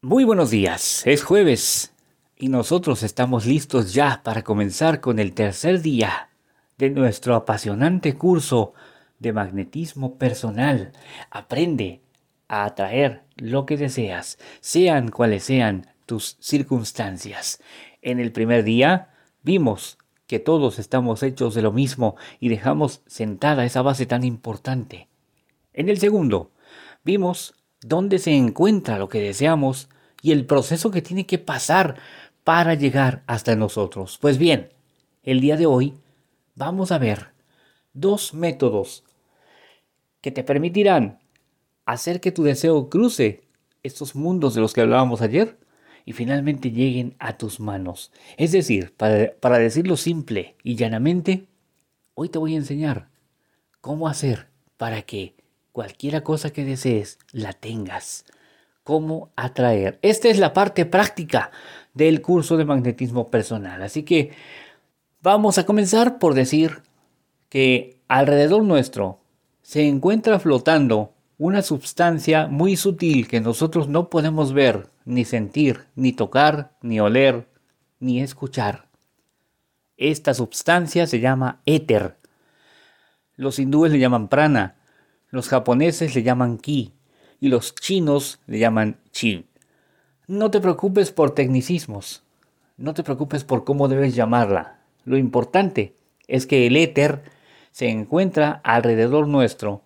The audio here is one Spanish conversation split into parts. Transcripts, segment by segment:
Muy buenos días, es jueves y nosotros estamos listos ya para comenzar con el tercer día de nuestro apasionante curso de magnetismo personal. Aprende a atraer lo que deseas, sean cuales sean tus circunstancias. En el primer día vimos que todos estamos hechos de lo mismo y dejamos sentada esa base tan importante. En el segundo, vimos dónde se encuentra lo que deseamos y el proceso que tiene que pasar para llegar hasta nosotros. Pues bien, el día de hoy vamos a ver dos métodos que te permitirán hacer que tu deseo cruce estos mundos de los que hablábamos ayer y finalmente lleguen a tus manos. Es decir, para, para decirlo simple y llanamente, hoy te voy a enseñar cómo hacer para que cualquiera cosa que desees la tengas. Cómo atraer. Esta es la parte práctica del curso de magnetismo personal. Así que vamos a comenzar por decir que alrededor nuestro se encuentra flotando una sustancia muy sutil que nosotros no podemos ver, ni sentir, ni tocar, ni oler, ni escuchar. Esta sustancia se llama éter. Los hindúes le llaman prana, los japoneses le llaman ki y los chinos le llaman chi. No te preocupes por tecnicismos, no te preocupes por cómo debes llamarla. Lo importante es que el éter se encuentra alrededor nuestro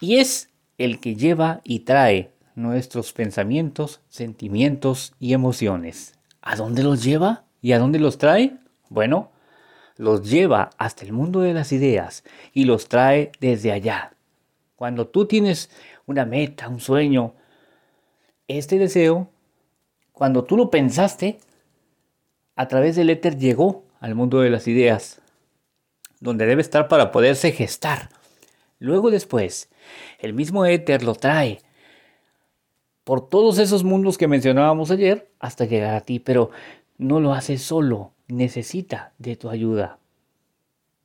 y es el que lleva y trae nuestros pensamientos, sentimientos y emociones. ¿A dónde los lleva y a dónde los trae? Bueno, los lleva hasta el mundo de las ideas y los trae desde allá, cuando tú tienes una meta, un sueño, este deseo, cuando tú lo pensaste, a través del éter llegó al mundo de las ideas, donde debe estar para poderse gestar. Luego después, el mismo éter lo trae por todos esos mundos que mencionábamos ayer hasta llegar a ti, pero no lo hace solo, necesita de tu ayuda.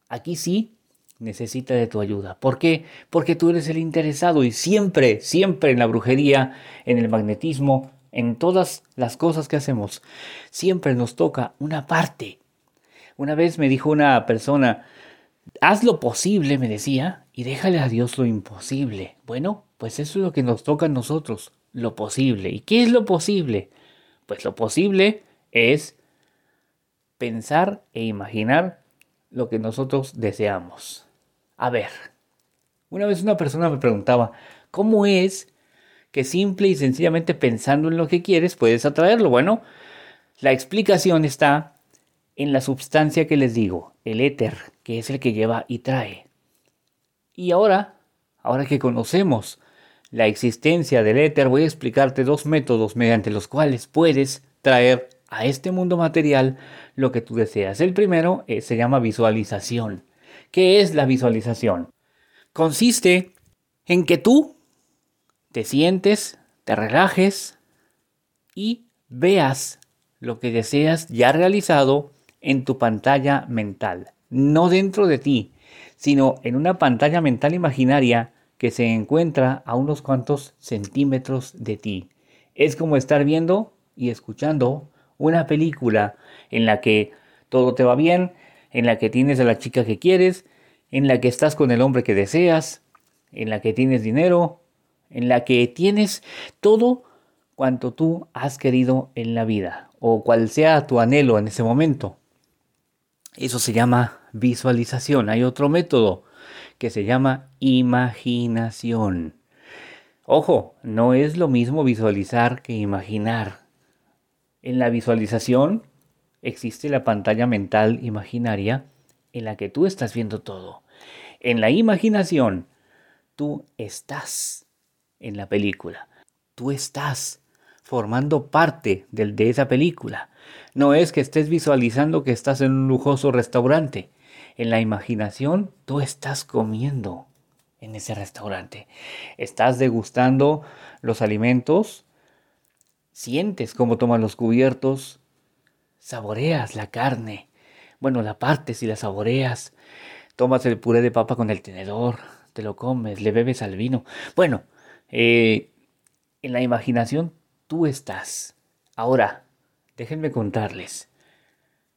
Aquí sí necesita de tu ayuda. ¿Por qué? Porque tú eres el interesado y siempre, siempre en la brujería, en el magnetismo, en todas las cosas que hacemos, siempre nos toca una parte. Una vez me dijo una persona, haz lo posible, me decía, y déjale a Dios lo imposible. Bueno, pues eso es lo que nos toca a nosotros, lo posible. ¿Y qué es lo posible? Pues lo posible es pensar e imaginar lo que nosotros deseamos. A ver, una vez una persona me preguntaba, ¿cómo es que simple y sencillamente pensando en lo que quieres puedes atraerlo? Bueno, la explicación está en la sustancia que les digo, el éter, que es el que lleva y trae. Y ahora, ahora que conocemos la existencia del éter, voy a explicarte dos métodos mediante los cuales puedes traer a este mundo material lo que tú deseas. El primero eh, se llama visualización. ¿Qué es la visualización? Consiste en que tú te sientes, te relajes y veas lo que deseas ya realizado en tu pantalla mental. No dentro de ti, sino en una pantalla mental imaginaria que se encuentra a unos cuantos centímetros de ti. Es como estar viendo y escuchando una película en la que todo te va bien, en la que tienes a la chica que quieres, en la que estás con el hombre que deseas, en la que tienes dinero, en la que tienes todo cuanto tú has querido en la vida o cual sea tu anhelo en ese momento. Eso se llama visualización. Hay otro método que se llama imaginación. Ojo, no es lo mismo visualizar que imaginar. En la visualización existe la pantalla mental imaginaria en la que tú estás viendo todo. En la imaginación, tú estás en la película. Tú estás formando parte de esa película. No es que estés visualizando que estás en un lujoso restaurante. En la imaginación, tú estás comiendo en ese restaurante. Estás degustando los alimentos, sientes cómo toman los cubiertos, saboreas la carne. Bueno, la partes y la saboreas. Tomas el puré de papa con el tenedor, te lo comes, le bebes al vino. Bueno, eh, en la imaginación tú estás. Ahora, déjenme contarles.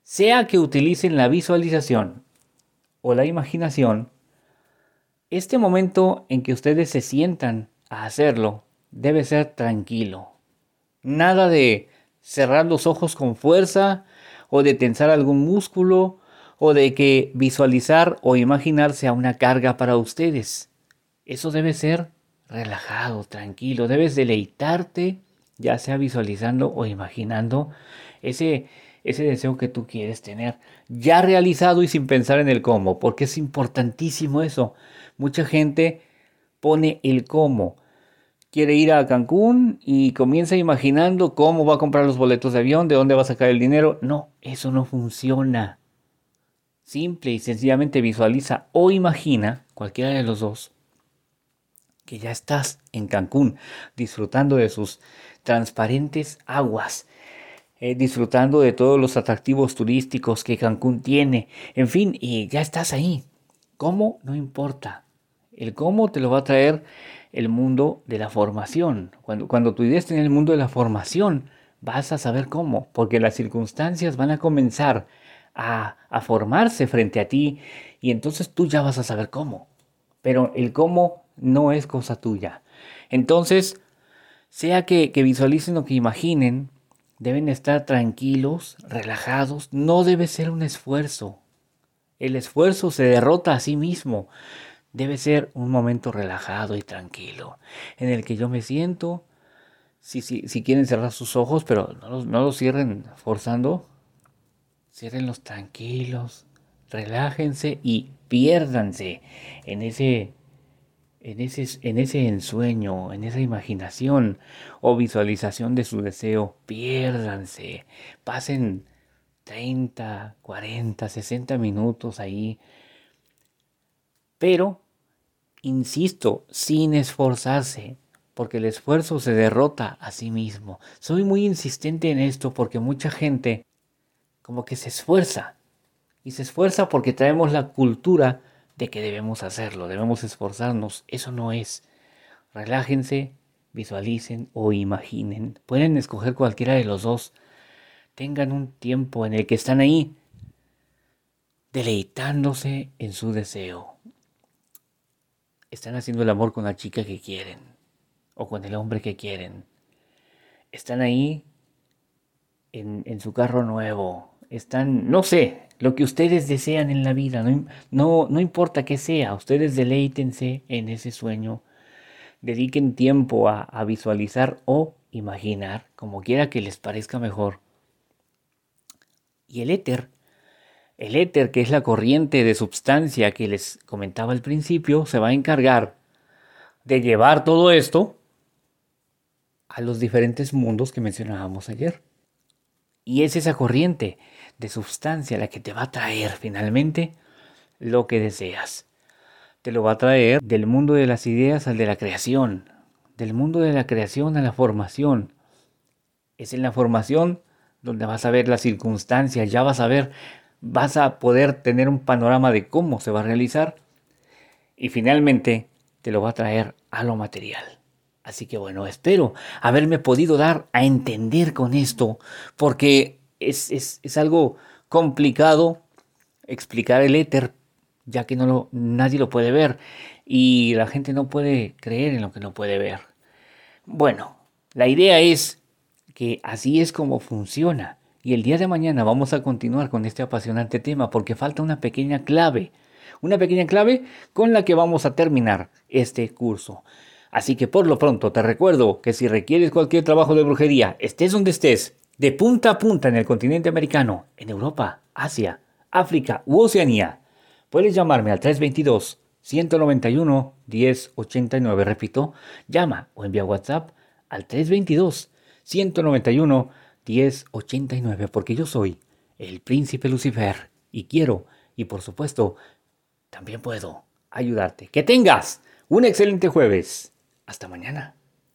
Sea que utilicen la visualización o la imaginación, este momento en que ustedes se sientan a hacerlo debe ser tranquilo. Nada de cerrar los ojos con fuerza o de tensar algún músculo o de que visualizar o imaginar sea una carga para ustedes. Eso debe ser relajado, tranquilo. Debes deleitarte, ya sea visualizando o imaginando ese, ese deseo que tú quieres tener, ya realizado y sin pensar en el cómo, porque es importantísimo eso. Mucha gente pone el cómo. Quiere ir a Cancún y comienza imaginando cómo va a comprar los boletos de avión, de dónde va a sacar el dinero. No, eso no funciona. Simple y sencillamente visualiza o imagina, cualquiera de los dos, que ya estás en Cancún disfrutando de sus transparentes aguas, eh, disfrutando de todos los atractivos turísticos que Cancún tiene, en fin, y ya estás ahí. ¿Cómo? No importa. El cómo te lo va a traer el mundo de la formación. Cuando, cuando tu en el mundo de la formación, vas a saber cómo, porque las circunstancias van a comenzar a, formarse frente a ti y entonces tú ya vas a saber cómo. Pero el cómo no es cosa tuya. Entonces, sea que, que visualicen o que imaginen, deben estar tranquilos, relajados, no debe ser un esfuerzo. El esfuerzo se derrota a sí mismo. Debe ser un momento relajado y tranquilo, en el que yo me siento, si, si, si quieren cerrar sus ojos, pero no los, no los cierren forzando, Ciérrenlos tranquilos, relájense y piérdanse en ese, en ese, en ese ensueño, en esa imaginación o visualización de su deseo. Piérdanse, pasen 30, 40, 60 minutos ahí. Pero, insisto, sin esforzarse, porque el esfuerzo se derrota a sí mismo. Soy muy insistente en esto porque mucha gente como que se esfuerza. Y se esfuerza porque traemos la cultura de que debemos hacerlo, debemos esforzarnos. Eso no es. Relájense, visualicen o imaginen. Pueden escoger cualquiera de los dos. Tengan un tiempo en el que están ahí, deleitándose en su deseo. Están haciendo el amor con la chica que quieren o con el hombre que quieren. Están ahí en, en su carro nuevo, están, no sé, lo que ustedes desean en la vida, no, no, importa qué sea, ustedes deleítense en ese sueño, dediquen tiempo a, a visualizar o imaginar, como quiera que les parezca mejor. Y el éter, el éter, que es la corriente de substancia que les comentaba al principio, se va a encargar de llevar todo esto a los diferentes mundos que mencionábamos ayer. Y es esa corriente de sustancia la que te va a traer finalmente lo que deseas. Te lo va a traer del mundo de las ideas al de la creación, del mundo de la creación a la formación. Es en la formación donde vas a ver las circunstancias, ya vas a ver, vas a poder tener un panorama de cómo se va a realizar y finalmente te lo va a traer a lo material. Así que bueno, espero haberme podido dar a entender con esto, porque es, algo complicado explicar el éter, ya que no lo, nadie lo puede ver y la gente no puede creer en lo que no puede ver. Bueno, la idea es que así es como funciona. Y el día de mañana vamos a continuar con este apasionante tema porque falta una pequeña clave. Una pequeña clave con la que vamos a terminar este curso. Así que por lo pronto te recuerdo que si requieres cualquier trabajo de brujería, estés donde estés, de punta a punta en el continente americano, en Europa, Asia, África u Oceanía. Puedes llamarme al 322 191 1089. Repito, llama o envía WhatsApp al 322 191 1089 porque yo soy el príncipe Lucifer y quiero y por supuesto también puedo ayudarte. Que tengas un excelente jueves. Hasta mañana.